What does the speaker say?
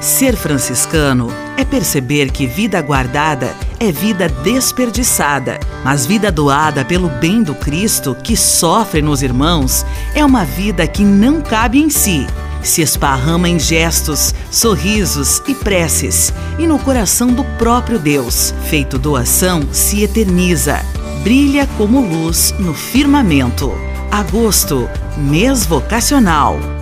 Ser franciscano é perceber que vida guardada é vida desperdiçada, mas vida doada pelo bem do Cristo que sofre nos irmãos é uma vida que não cabe em si. Se esparrama em gestos, sorrisos e preces, e no coração do próprio Deus, feito doação, se eterniza, brilha como luz no firmamento. Agosto, mês vocacional.